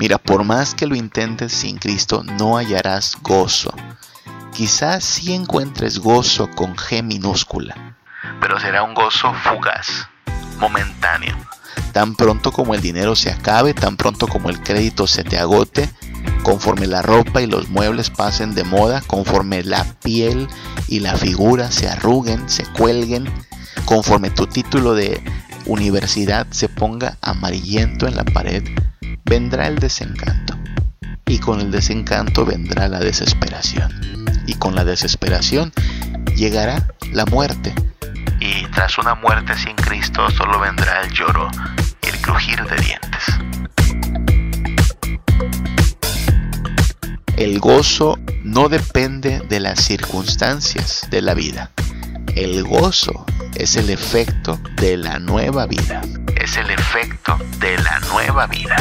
Mira, por más que lo intentes sin Cristo, no hallarás gozo. Quizás sí encuentres gozo con G minúscula, pero será un gozo fugaz, momentáneo. Tan pronto como el dinero se acabe, tan pronto como el crédito se te agote, conforme la ropa y los muebles pasen de moda, conforme la piel y la figura se arruguen, se cuelguen, conforme tu título de universidad se ponga amarillento en la pared, vendrá el desencanto. Y con el desencanto vendrá la desesperación. Y con la desesperación llegará la muerte. Y tras una muerte sin Cristo solo vendrá el lloro y el crujir de dientes. El gozo no depende de las circunstancias de la vida. El gozo es el efecto de la nueva vida. Es el efecto de la nueva vida.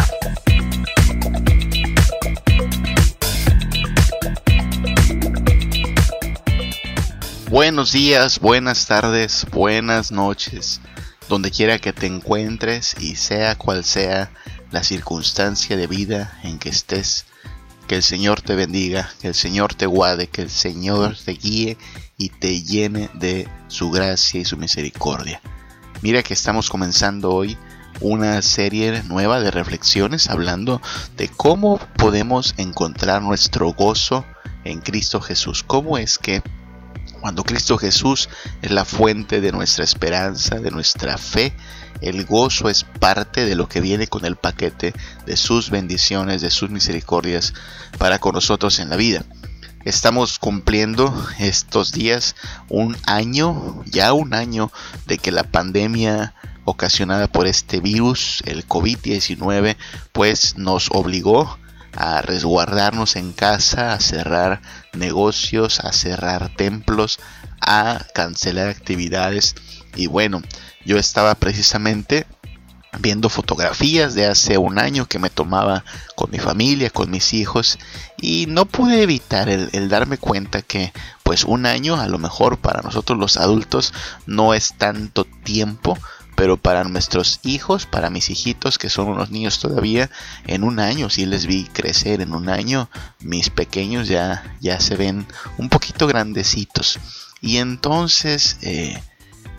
Buenos días, buenas tardes, buenas noches, donde quiera que te encuentres y sea cual sea la circunstancia de vida en que estés que el Señor te bendiga, que el Señor te guarde, que el Señor te guíe y te llene de su gracia y su misericordia. Mira que estamos comenzando hoy una serie nueva de reflexiones hablando de cómo podemos encontrar nuestro gozo en Cristo Jesús. ¿Cómo es que cuando Cristo Jesús es la fuente de nuestra esperanza, de nuestra fe, el gozo es parte de lo que viene con el paquete de sus bendiciones, de sus misericordias para con nosotros en la vida. Estamos cumpliendo estos días un año, ya un año de que la pandemia ocasionada por este virus, el COVID-19, pues nos obligó a resguardarnos en casa, a cerrar negocios, a cerrar templos, a cancelar actividades. Y bueno, yo estaba precisamente viendo fotografías de hace un año que me tomaba con mi familia, con mis hijos, y no pude evitar el, darme cuenta que pues un año a lo mejor para nosotros los adultos no es tanto tiempo pero para nuestros hijos, para mis hijitos que son unos niños todavía, en un año sí les vi crecer, en un año mis pequeños ya, ya se ven un poquito grandecitos. Y entonces eh,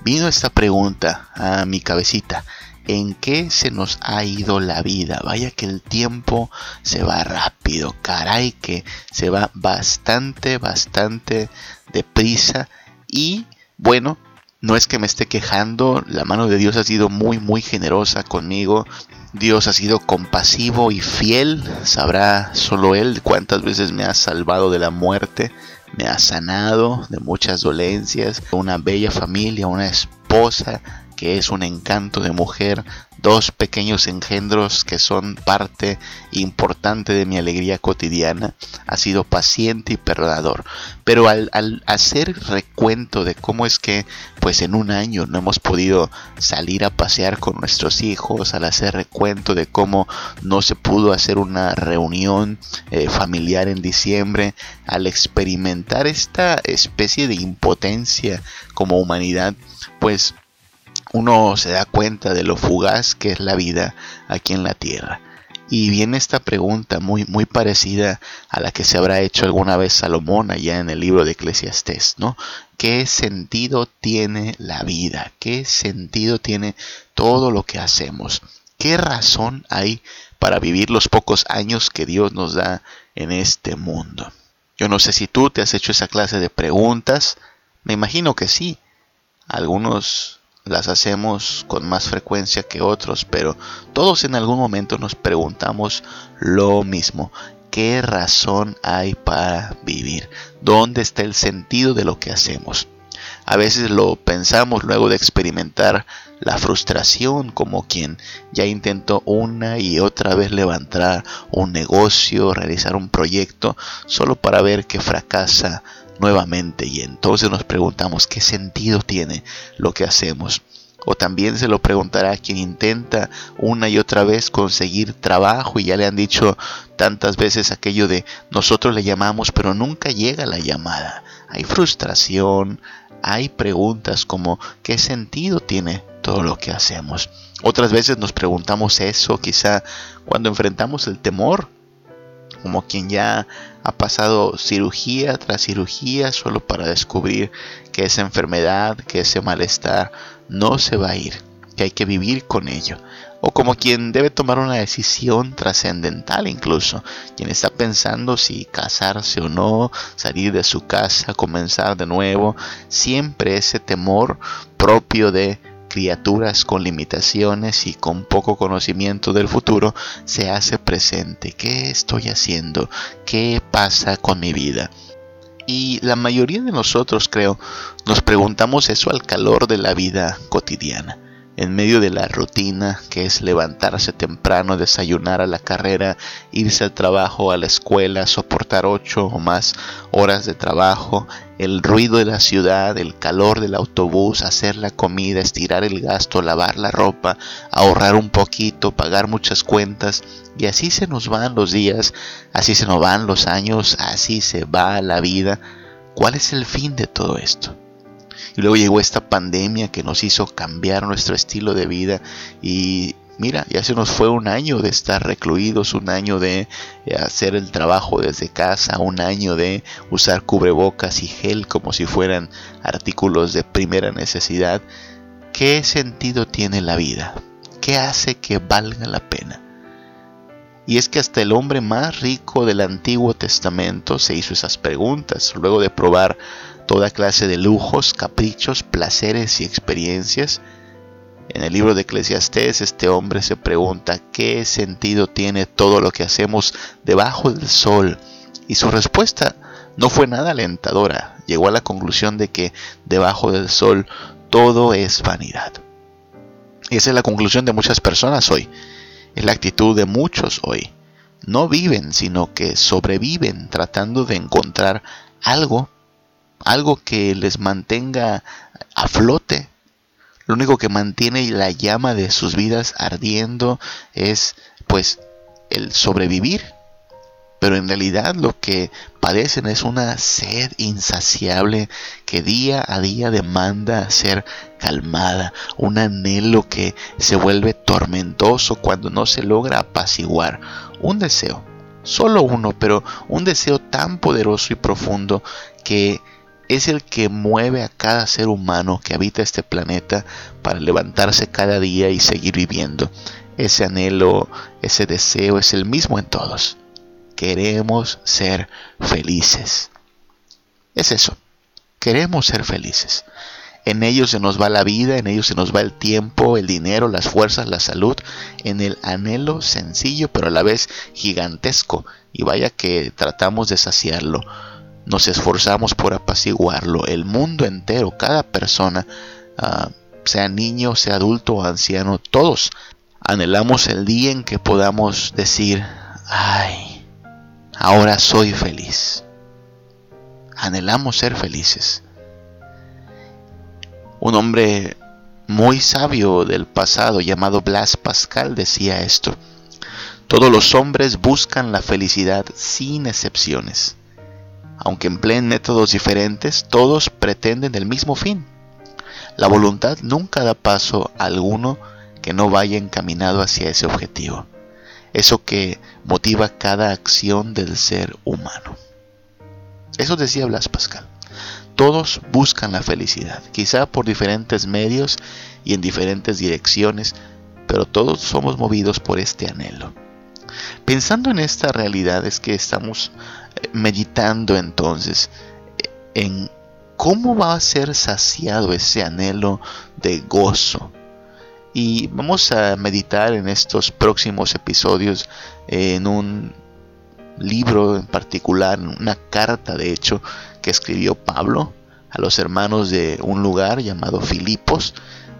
vino esta pregunta a mi cabecita. ¿En qué se nos ha ido la vida? Vaya que el tiempo se va rápido, caray que se va bastante, bastante deprisa. Y bueno, no es que me esté quejando, la mano de Dios ha sido muy, muy generosa conmigo. Dios ha sido compasivo y fiel. Sabrá solo Él cuántas veces me ha salvado de la muerte, me ha sanado de muchas dolencias. Una bella familia, una esposa que es un encanto de mujer, dos pequeños engendros que son parte importante de mi alegría cotidiana, ha sido paciente y perdonador. Pero al, hacer recuento de cómo es que pues en un año no hemos podido salir a pasear con nuestros hijos, al hacer recuento de cómo no se pudo hacer una reunión eh, familiar en diciembre, al experimentar esta especie de impotencia como humanidad, pues uno se da cuenta de lo fugaz que es la vida aquí en la tierra. Y viene esta pregunta muy, muy parecida a la que se habrá hecho alguna vez Salomón allá en el libro de Eclesiastés, ¿no? ¿Qué sentido tiene la vida? ¿Qué sentido tiene todo lo que hacemos? ¿Qué razón hay para vivir los pocos años que Dios nos da en este mundo? Yo no sé si tú te has hecho esa clase de preguntas, me imagino que sí. Algunos las hacemos con más frecuencia que otros, pero todos en algún momento nos preguntamos lo mismo. ¿Qué razón hay para vivir? ¿Dónde está el sentido de lo que hacemos? A veces lo pensamos luego de experimentar la frustración como quien ya intentó una y otra vez levantar un negocio, realizar un proyecto, solo para ver que fracasa nuevamente y entonces nos preguntamos qué sentido tiene lo que hacemos. O también se lo preguntará a quien intenta una y otra vez conseguir trabajo y ya le han dicho tantas veces aquello de nosotros le llamamos pero nunca llega la llamada. Hay frustración, hay preguntas como ¿qué sentido tiene todo lo que hacemos. Otras veces nos preguntamos eso, quizá cuando enfrentamos el temor, como quien ya ha pasado cirugía tras cirugía solo para descubrir que esa enfermedad, que ese malestar no se va a ir, que hay que vivir con ello. O como quien debe tomar una decisión trascendental incluso, quien está pensando si casarse o no, salir de su casa, comenzar de nuevo, siempre ese temor propio de criaturas con limitaciones y con poco conocimiento del futuro se hace presente. ¿Qué estoy haciendo? ¿Qué pasa con mi vida? Y la mayoría de nosotros, creo, nos preguntamos eso al calor de la vida cotidiana en medio de la rutina que es levantarse temprano, desayunar a la carrera, irse al trabajo, a la escuela, soportar ocho o más horas de trabajo, el ruido de la ciudad, el calor del autobús, hacer la comida, estirar el gasto, lavar la ropa, ahorrar un poquito, pagar muchas cuentas, y así se nos van los días, así se nos van los años, así se va la vida. ¿Cuál es el fin de todo esto? Y luego llegó esta pandemia que nos hizo cambiar nuestro estilo de vida y mira, ya se nos fue un año de estar recluidos, un año de eh, hacer el trabajo desde casa, un año de usar cubrebocas y gel como si fueran artículos de primera necesidad. ¿Qué sentido tiene la vida? ¿Qué hace que valga la pena? Y es que hasta el hombre más rico del Antiguo Testamento se hizo esas preguntas luego de probar toda clase de lujos, caprichos, placeres y experiencias. En el libro de Eclesiastés este hombre se pregunta qué sentido tiene todo lo que hacemos debajo del sol y su respuesta no fue nada alentadora. Llegó a la conclusión de que debajo del sol todo es vanidad. Y esa es la conclusión de muchas personas hoy. Es la actitud de muchos hoy. No viven, sino que sobreviven tratando de encontrar algo algo que les mantenga a flote. Lo único que mantiene la llama de sus vidas ardiendo es pues el sobrevivir. Pero en realidad lo que padecen es una sed insaciable que día a día demanda ser calmada, un anhelo que se vuelve tormentoso cuando no se logra apaciguar, un deseo, solo uno, pero un deseo tan poderoso y profundo que es el que mueve a cada ser humano que habita este planeta para levantarse cada día y seguir viviendo. Ese anhelo, ese deseo es el mismo en todos. Queremos ser felices. Es eso. Queremos ser felices. En ellos se nos va la vida, en ellos se nos va el tiempo, el dinero, las fuerzas, la salud, en el anhelo sencillo pero a la vez gigantesco. Y vaya que tratamos de saciarlo nos esforzamos por apaciguarlo. El mundo entero, cada persona, ah, sea niño, sea adulto o anciano, todos anhelamos el día en que podamos decir, ay, ahora soy feliz. Anhelamos ser felices. Un hombre muy sabio del pasado llamado Blas Pascal decía esto. Todos los hombres buscan la felicidad sin excepciones aunque empleen métodos diferentes, todos pretenden el mismo fin. La voluntad nunca da paso a alguno que no vaya encaminado hacia ese objetivo. Eso que motiva cada acción del ser humano. Eso decía Blas Pascal. Todos buscan la felicidad, quizá por diferentes medios y en diferentes direcciones, pero todos somos movidos por este anhelo. Pensando en esta realidad es que estamos meditando entonces en cómo va a ser saciado ese anhelo de gozo. Y vamos a meditar en estos próximos episodios en un libro en particular, una carta de hecho que escribió Pablo a los hermanos de un lugar llamado Filipos,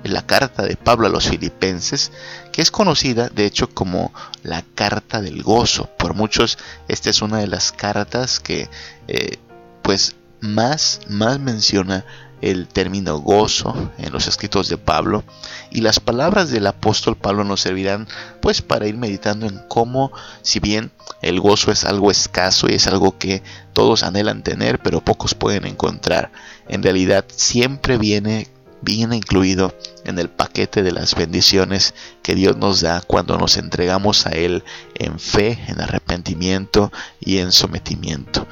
la carta de Pablo a los filipenses, que es conocida de hecho como la carta del gozo. Por muchos esta es una de las cartas que eh, pues más, más menciona el término gozo en los escritos de Pablo y las palabras del apóstol Pablo nos servirán pues para ir meditando en cómo si bien el gozo es algo escaso y es algo que todos anhelan tener pero pocos pueden encontrar en realidad siempre viene viene incluido en el paquete de las bendiciones que Dios nos da cuando nos entregamos a Él en fe, en arrepentimiento y en sometimiento.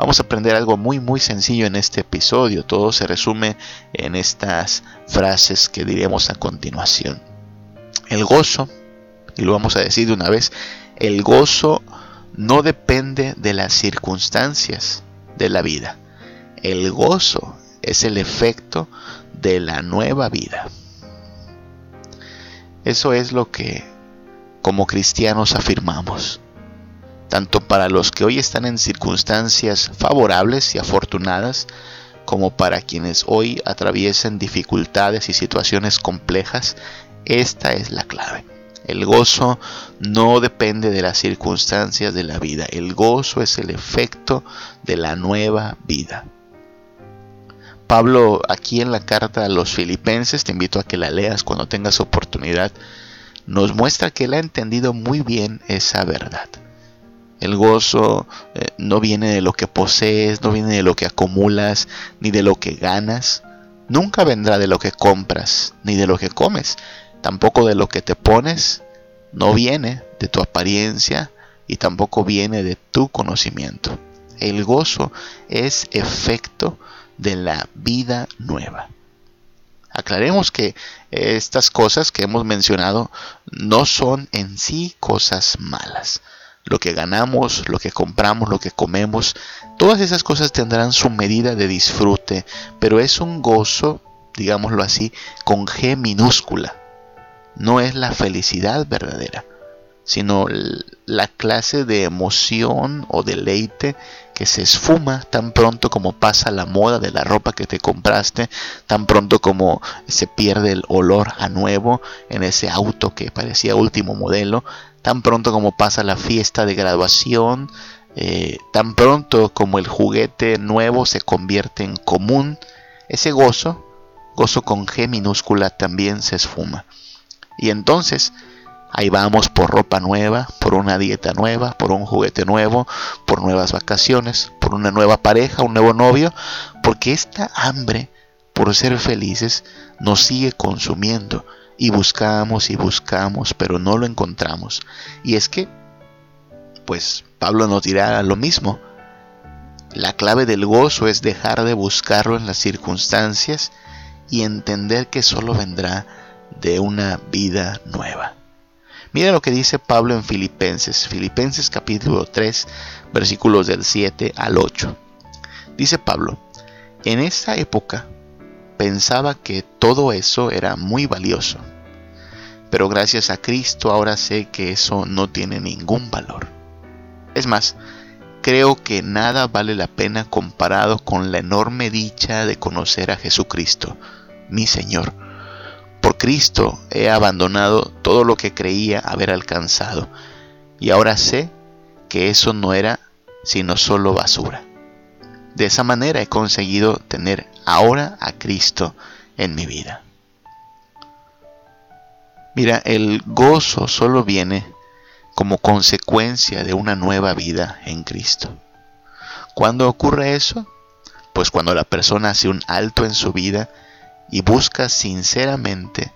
Vamos a aprender algo muy muy sencillo en este episodio. Todo se resume en estas frases que diremos a continuación. El gozo, y lo vamos a decir de una vez, el gozo no depende de las circunstancias de la vida. El gozo es el efecto de la nueva vida. Eso es lo que como cristianos afirmamos tanto para los que hoy están en circunstancias favorables y afortunadas, como para quienes hoy atraviesan dificultades y situaciones complejas, esta es la clave. El gozo no depende de las circunstancias de la vida, el gozo es el efecto de la nueva vida. Pablo aquí en la carta a los filipenses, te invito a que la leas cuando tengas oportunidad, nos muestra que él ha entendido muy bien esa verdad. El gozo eh, no viene de lo que posees, no viene de lo que acumulas, ni de lo que ganas. Nunca vendrá de lo que compras, ni de lo que comes. Tampoco de lo que te pones. No viene de tu apariencia y tampoco viene de tu conocimiento. El gozo es efecto de la vida nueva. Aclaremos que estas cosas que hemos mencionado no son en sí cosas malas lo que ganamos, lo que compramos, lo que comemos, todas esas cosas tendrán su medida de disfrute, pero es un gozo, digámoslo así, con G minúscula. No es la felicidad verdadera, sino la clase de emoción o deleite que se esfuma tan pronto como pasa la moda de la ropa que te compraste, tan pronto como se pierde el olor a nuevo en ese auto que parecía último modelo, tan pronto como pasa la fiesta de graduación, eh, tan pronto como el juguete nuevo se convierte en común, ese gozo, gozo con G minúscula, también se esfuma. Y entonces, ahí vamos por ropa nueva, por una dieta nueva, por un juguete nuevo, por nuevas vacaciones, por una nueva pareja, un nuevo novio, porque esta hambre por ser felices nos sigue consumiendo y buscamos y buscamos, pero no lo encontramos. Y es que, pues Pablo nos dirá lo mismo. La clave del gozo es dejar de buscarlo en las circunstancias y entender que solo vendrá de una vida nueva. Mira lo que dice Pablo en Filipenses, Filipenses capítulo 3, versículos del 7 al 8. Dice Pablo, en esa época pensaba que todo eso era muy valioso. Pero gracias a Cristo ahora sé que eso no tiene ningún valor. Es más, creo que nada vale la pena comparado con la enorme dicha de conocer a Jesucristo, mi Señor. Por Cristo he abandonado todo lo que creía haber alcanzado, y ahora sé que eso no era sino solo basura. De esa manera he conseguido tener ahora a Cristo en mi vida. Mira, el gozo solo viene como consecuencia de una nueva vida en Cristo. ¿Cuándo ocurre eso? Pues cuando la persona hace un alto en su vida y busca sinceramente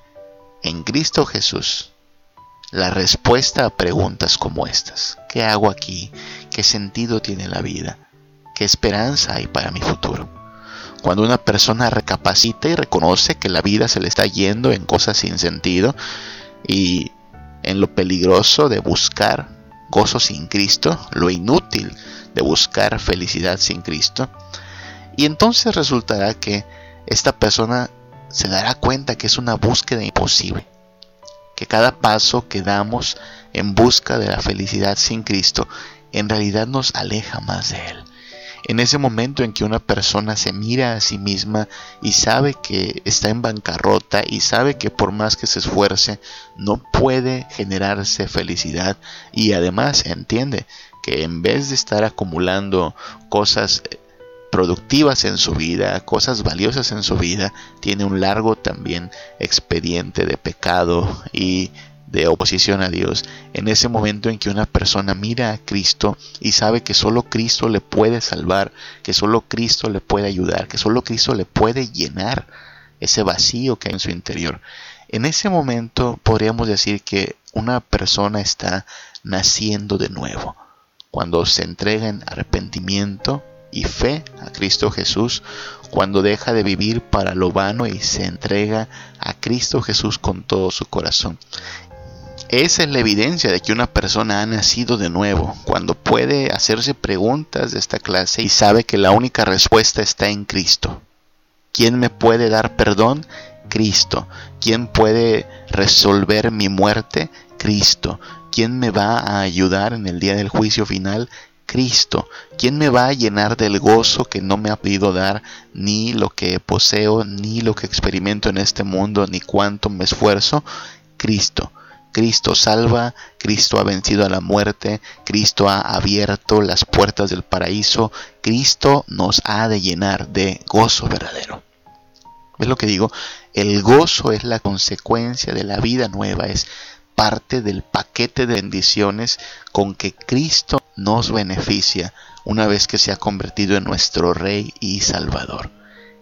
en Cristo Jesús la respuesta a preguntas como estas. ¿Qué hago aquí? ¿Qué sentido tiene la vida? ¿Qué esperanza hay para mi futuro? Cuando una persona recapacita y reconoce que la vida se le está yendo en cosas sin sentido y en lo peligroso de buscar gozo sin Cristo, lo inútil de buscar felicidad sin Cristo, y entonces resultará que esta persona se dará cuenta que es una búsqueda imposible, que cada paso que damos en busca de la felicidad sin Cristo en realidad nos aleja más de Él. En ese momento en que una persona se mira a sí misma y sabe que está en bancarrota y sabe que por más que se esfuerce no puede generarse felicidad y además entiende que en vez de estar acumulando cosas productivas en su vida, cosas valiosas en su vida, tiene un largo también expediente de pecado y de oposición a Dios, en ese momento en que una persona mira a Cristo y sabe que solo Cristo le puede salvar, que solo Cristo le puede ayudar, que solo Cristo le puede llenar, ese vacío que hay en su interior. En ese momento podríamos decir que una persona está naciendo de nuevo. Cuando se entrega en arrepentimiento y fe a Cristo Jesús, cuando deja de vivir para lo vano y se entrega a Cristo Jesús con todo su corazón. Esa es la evidencia de que una persona ha nacido de nuevo, cuando puede hacerse preguntas de esta clase y sabe que la única respuesta está en Cristo. ¿Quién me puede dar perdón? Cristo. ¿Quién puede resolver mi muerte? Cristo. ¿Quién me va a ayudar en el día del juicio final? Cristo. ¿Quién me va a llenar del gozo que no me ha podido dar ni lo que poseo, ni lo que experimento en este mundo, ni cuánto me esfuerzo? Cristo. Cristo salva, Cristo ha vencido a la muerte, Cristo ha abierto las puertas del paraíso, Cristo nos ha de llenar de gozo verdadero. ¿Ves lo que digo? El gozo es la consecuencia de la vida nueva, es parte del paquete de bendiciones con que Cristo nos beneficia una vez que se ha convertido en nuestro Rey y Salvador.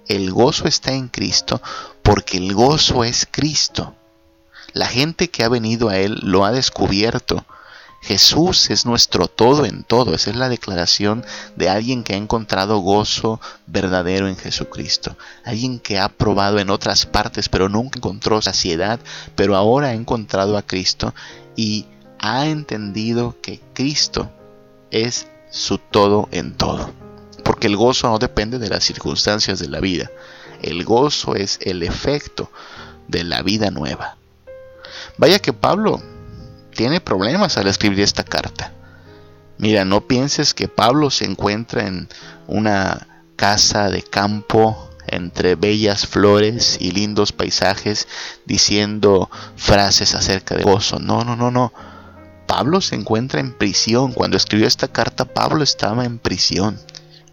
El gozo está en Cristo porque el gozo es Cristo. La gente que ha venido a Él lo ha descubierto. Jesús es nuestro todo en todo. Esa es la declaración de alguien que ha encontrado gozo verdadero en Jesucristo. Alguien que ha probado en otras partes, pero nunca encontró saciedad, pero ahora ha encontrado a Cristo y ha entendido que Cristo es su todo en todo. Porque el gozo no depende de las circunstancias de la vida. El gozo es el efecto de la vida nueva. Vaya que Pablo tiene problemas al escribir esta carta. Mira, no pienses que Pablo se encuentra en una casa de campo entre bellas flores y lindos paisajes diciendo frases acerca de gozo. No, no, no, no. Pablo se encuentra en prisión. Cuando escribió esta carta, Pablo estaba en prisión.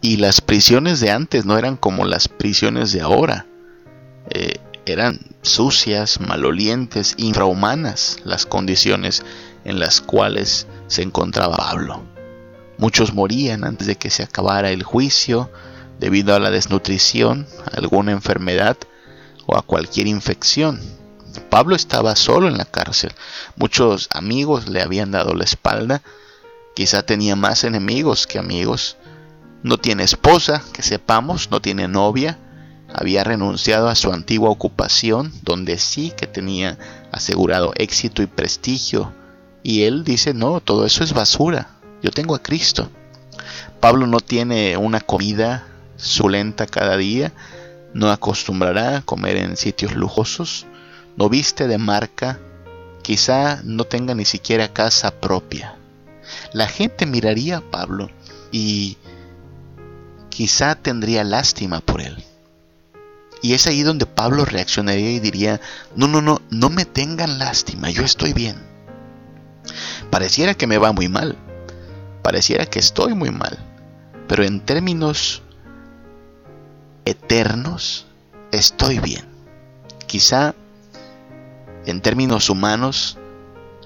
Y las prisiones de antes no eran como las prisiones de ahora. Eh, eran sucias, malolientes, infrahumanas las condiciones en las cuales se encontraba Pablo. Muchos morían antes de que se acabara el juicio debido a la desnutrición, a alguna enfermedad o a cualquier infección. Pablo estaba solo en la cárcel. Muchos amigos le habían dado la espalda. Quizá tenía más enemigos que amigos. No tiene esposa, que sepamos, no tiene novia había renunciado a su antigua ocupación, donde sí que tenía asegurado éxito y prestigio. Y él dice, no, todo eso es basura, yo tengo a Cristo. Pablo no tiene una comida sulenta cada día, no acostumbrará a comer en sitios lujosos, no viste de marca, quizá no tenga ni siquiera casa propia. La gente miraría a Pablo y quizá tendría lástima por él. Y es ahí donde Pablo reaccionaría y diría, no, no, no, no me tengan lástima, yo estoy bien. Pareciera que me va muy mal, pareciera que estoy muy mal, pero en términos eternos estoy bien. Quizá en términos humanos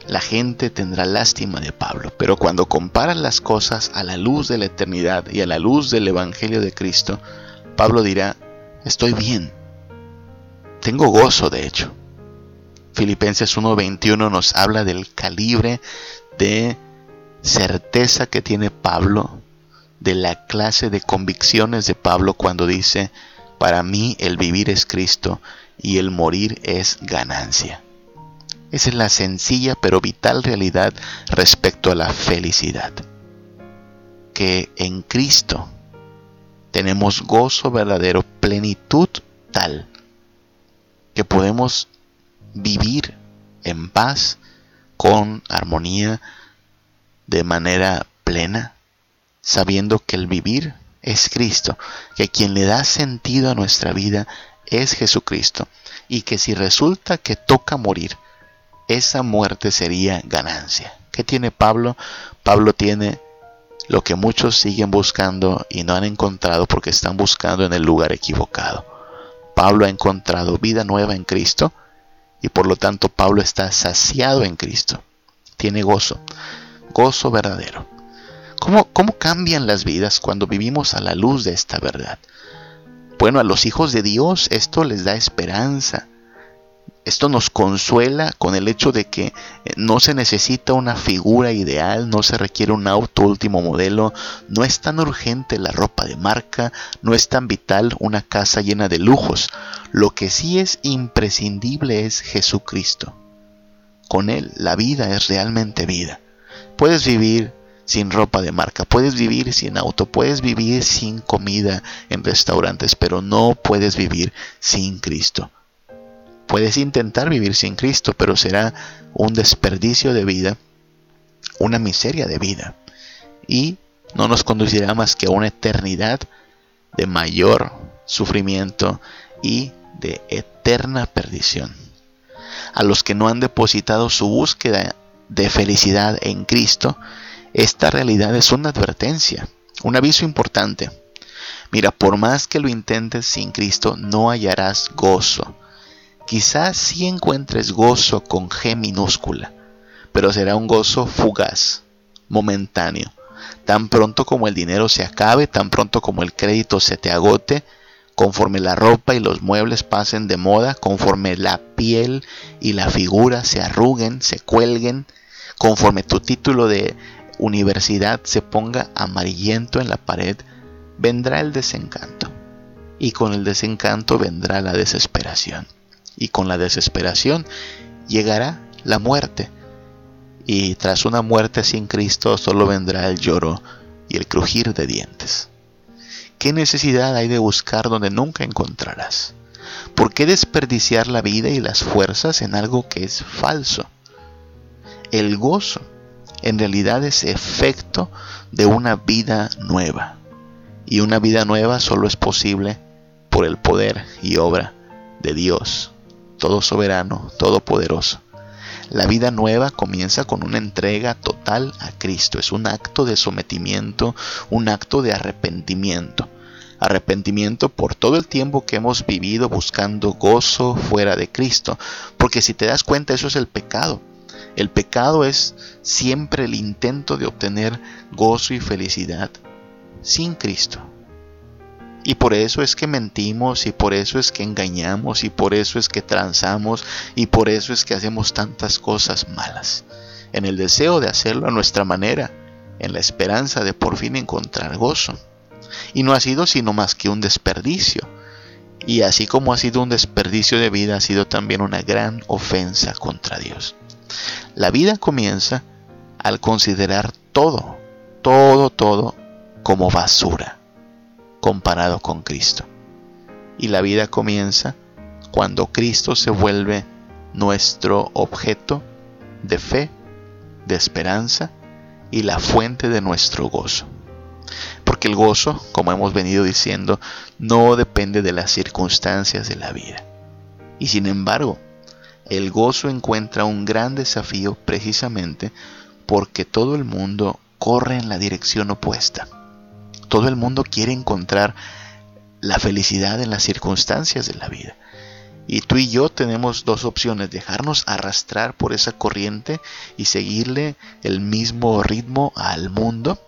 la gente tendrá lástima de Pablo, pero cuando comparas las cosas a la luz de la eternidad y a la luz del Evangelio de Cristo, Pablo dirá, estoy bien. Tengo gozo, de hecho. Filipenses 1:21 nos habla del calibre de certeza que tiene Pablo, de la clase de convicciones de Pablo cuando dice, para mí el vivir es Cristo y el morir es ganancia. Esa es la sencilla pero vital realidad respecto a la felicidad. Que en Cristo tenemos gozo verdadero, plenitud tal, que podemos vivir en paz, con armonía, de manera plena, sabiendo que el vivir es Cristo, que quien le da sentido a nuestra vida es Jesucristo, y que si resulta que toca morir, esa muerte sería ganancia. ¿Qué tiene Pablo? Pablo tiene lo que muchos siguen buscando y no han encontrado porque están buscando en el lugar equivocado. Pablo ha encontrado vida nueva en Cristo y por lo tanto Pablo está saciado en Cristo. Tiene gozo, gozo verdadero. ¿Cómo, cómo cambian las vidas cuando vivimos a la luz de esta verdad? Bueno, a los hijos de Dios esto les da esperanza. Esto nos consuela con el hecho de que eh, no se necesita una figura ideal, no se requiere un auto último modelo, no es tan urgente la ropa de marca, no es tan vital una casa llena de lujos. Lo que sí es imprescindible es Jesucristo. Con Él la vida es realmente vida. Puedes vivir sin ropa de marca, puedes vivir sin auto, puedes vivir sin comida en restaurantes, pero no puedes vivir sin Cristo. Puedes intentar vivir sin Cristo, pero será un desperdicio de vida, una miseria de vida, y no nos conducirá más que a una eternidad de mayor sufrimiento y de eterna perdición. A los que no han depositado su búsqueda de felicidad en Cristo, esta realidad es una advertencia, un aviso importante. Mira, por más que lo intentes sin Cristo, no hallarás gozo, Quizás sí encuentres gozo con G minúscula, pero será un gozo fugaz, momentáneo. Tan pronto como el dinero se acabe, tan pronto como el crédito se te agote, conforme la ropa y los muebles pasen de moda, conforme la piel y la figura se arruguen, se cuelguen, conforme tu título de universidad se ponga amarillento en la pared, vendrá el desencanto. Y con el desencanto vendrá la desesperación y con la desesperación llegará la muerte. Y tras una muerte sin Cristo solo vendrá el lloro y el crujir de dientes. ¿Qué necesidad hay de buscar donde nunca encontrarás? ¿Por qué desperdiciar la vida y las fuerzas en algo que es falso? El gozo en realidad es efecto de una vida nueva. Y una vida nueva solo es posible por el poder y obra de Dios todo soberano, todopoderoso. La vida nueva comienza con una entrega total a Cristo. Es un acto de sometimiento, un acto de arrepentimiento. Arrepentimiento por todo el tiempo que hemos vivido buscando gozo fuera de Cristo. Porque si te das cuenta, eso es el pecado. El pecado es siempre el intento de obtener gozo y felicidad sin Cristo. Y por eso es que mentimos, y por eso es que engañamos, y por eso es que transamos, y por eso es que hacemos tantas cosas malas. En el deseo de hacerlo a nuestra manera, en la esperanza de por fin encontrar gozo. Y no ha sido sino más que un desperdicio. Y así como ha sido un desperdicio de vida, ha sido también una gran ofensa contra Dios. La vida comienza al considerar todo, todo, todo como basura comparado con Cristo. Y la vida comienza cuando Cristo se vuelve nuestro objeto de fe, de esperanza y la fuente de nuestro gozo. Porque el gozo, como hemos venido diciendo, no depende de las circunstancias de la vida. Y sin embargo, el gozo encuentra un gran desafío precisamente porque todo el mundo corre en la dirección opuesta. Todo el mundo quiere encontrar la felicidad en las circunstancias de la vida. Y tú y yo tenemos dos opciones, dejarnos arrastrar por esa corriente y seguirle el mismo ritmo al mundo,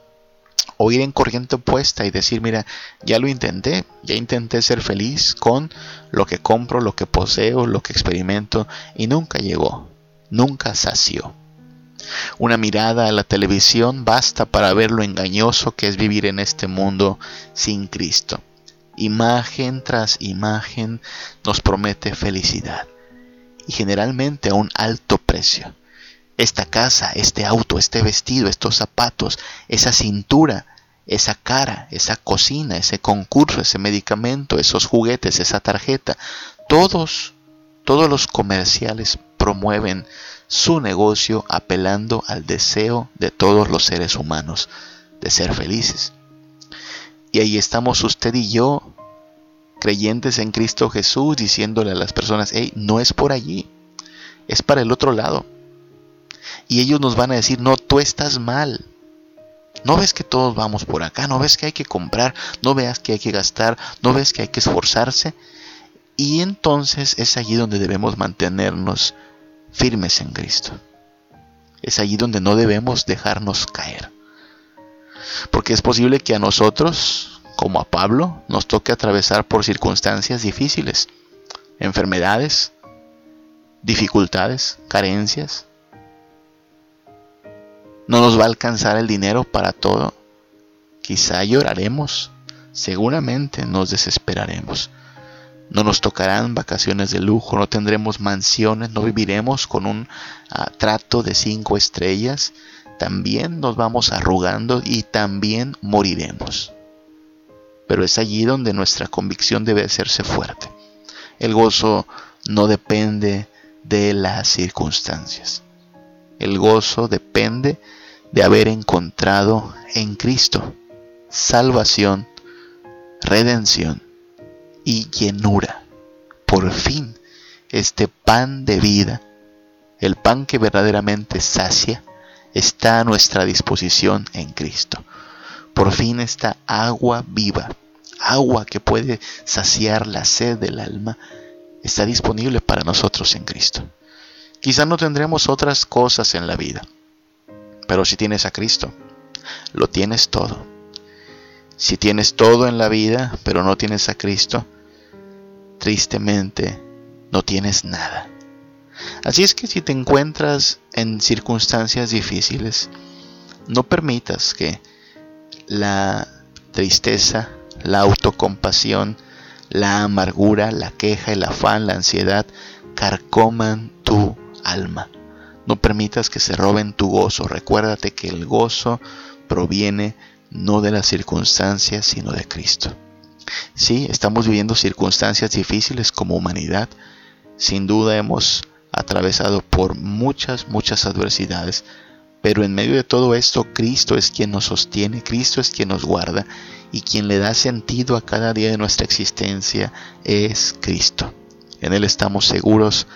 o ir en corriente opuesta y decir, mira, ya lo intenté, ya intenté ser feliz con lo que compro, lo que poseo, lo que experimento, y nunca llegó, nunca sació. Una mirada a la televisión basta para ver lo engañoso que es vivir en este mundo sin Cristo. Imagen tras imagen nos promete felicidad y generalmente a un alto precio. Esta casa, este auto, este vestido, estos zapatos, esa cintura, esa cara, esa cocina, ese concurso, ese medicamento, esos juguetes, esa tarjeta, todos, todos los comerciales promueven su negocio apelando al deseo de todos los seres humanos de ser felices. Y ahí estamos usted y yo, creyentes en Cristo Jesús, diciéndole a las personas, hey, no es por allí, es para el otro lado. Y ellos nos van a decir, no, tú estás mal. No ves que todos vamos por acá, no ves que hay que comprar, no veas que hay que gastar, no ves que hay que esforzarse. Y entonces es allí donde debemos mantenernos firmes en Cristo. Es allí donde no debemos dejarnos caer. Porque es posible que a nosotros, como a Pablo, nos toque atravesar por circunstancias difíciles, enfermedades, dificultades, carencias. No nos va a alcanzar el dinero para todo. Quizá lloraremos, seguramente nos desesperaremos. No nos tocarán vacaciones de lujo, no tendremos mansiones, no viviremos con un ah, trato de cinco estrellas. También nos vamos arrugando y también moriremos. Pero es allí donde nuestra convicción debe hacerse fuerte. El gozo no depende de las circunstancias. El gozo depende de haber encontrado en Cristo salvación, redención y llenura. Por fin, este pan de vida, el pan que verdaderamente sacia, está a nuestra disposición en Cristo. Por fin esta agua viva, agua que puede saciar la sed del alma, está disponible para nosotros en Cristo. Quizá no tendremos otras cosas en la vida, pero si tienes a Cristo, lo tienes todo. Si tienes todo en la vida, pero no tienes a Cristo, tristemente no tienes nada. Así es que si te encuentras en circunstancias difíciles, no permitas que la tristeza, la autocompasión, la amargura, la queja, el afán, la ansiedad carcoman tu alma. No permitas que se roben tu gozo. Recuérdate que el gozo proviene no de las circunstancias, sino de Cristo. Sí, estamos viviendo circunstancias difíciles como humanidad. Sin duda hemos atravesado por muchas, muchas adversidades. Pero en medio de todo esto, Cristo es quien nos sostiene, Cristo es quien nos guarda y quien le da sentido a cada día de nuestra existencia es Cristo. En Él estamos seguros,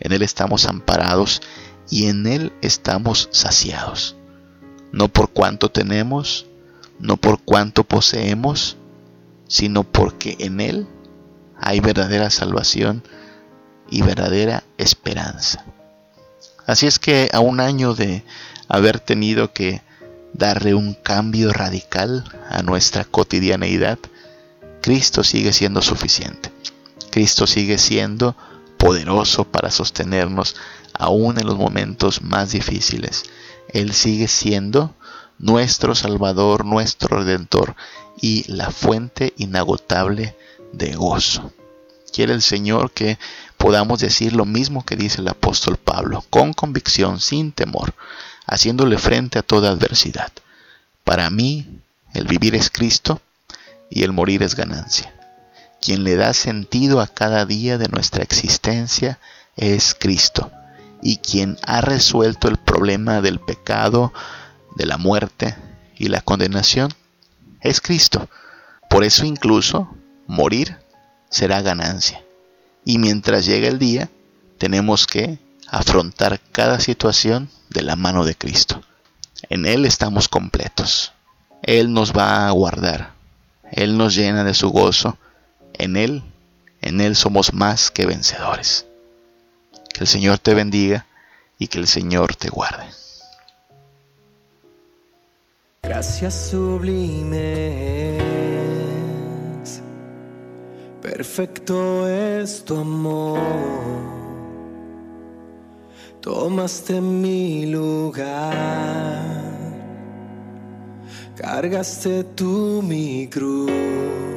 en Él estamos amparados y en Él estamos saciados. No por cuánto tenemos, no por cuánto poseemos, sino porque en Él hay verdadera salvación y verdadera esperanza. Así es que a un año de haber tenido que darle un cambio radical a nuestra cotidianeidad, Cristo sigue siendo suficiente. Cristo sigue siendo poderoso para sostenernos aún en los momentos más difíciles. Él sigue siendo nuestro Salvador, nuestro Redentor y la fuente inagotable de gozo. Quiere el Señor que podamos decir lo mismo que dice el apóstol Pablo, con convicción, sin temor, haciéndole frente a toda adversidad. Para mí, el vivir es Cristo y el morir es ganancia. Quien le da sentido a cada día de nuestra existencia es Cristo, y quien ha resuelto el problema del pecado, de la muerte y la condenación es Cristo. Por eso incluso morir será ganancia. Y mientras llega el día, tenemos que afrontar cada situación de la mano de Cristo. En Él estamos completos. Él nos va a guardar. Él nos llena de su gozo. En Él, en Él somos más que vencedores. Que el Señor te bendiga y que el Señor te guarde. Gracias sublimes, perfecto es tu amor. Tomaste mi lugar, cargaste tú mi cruz.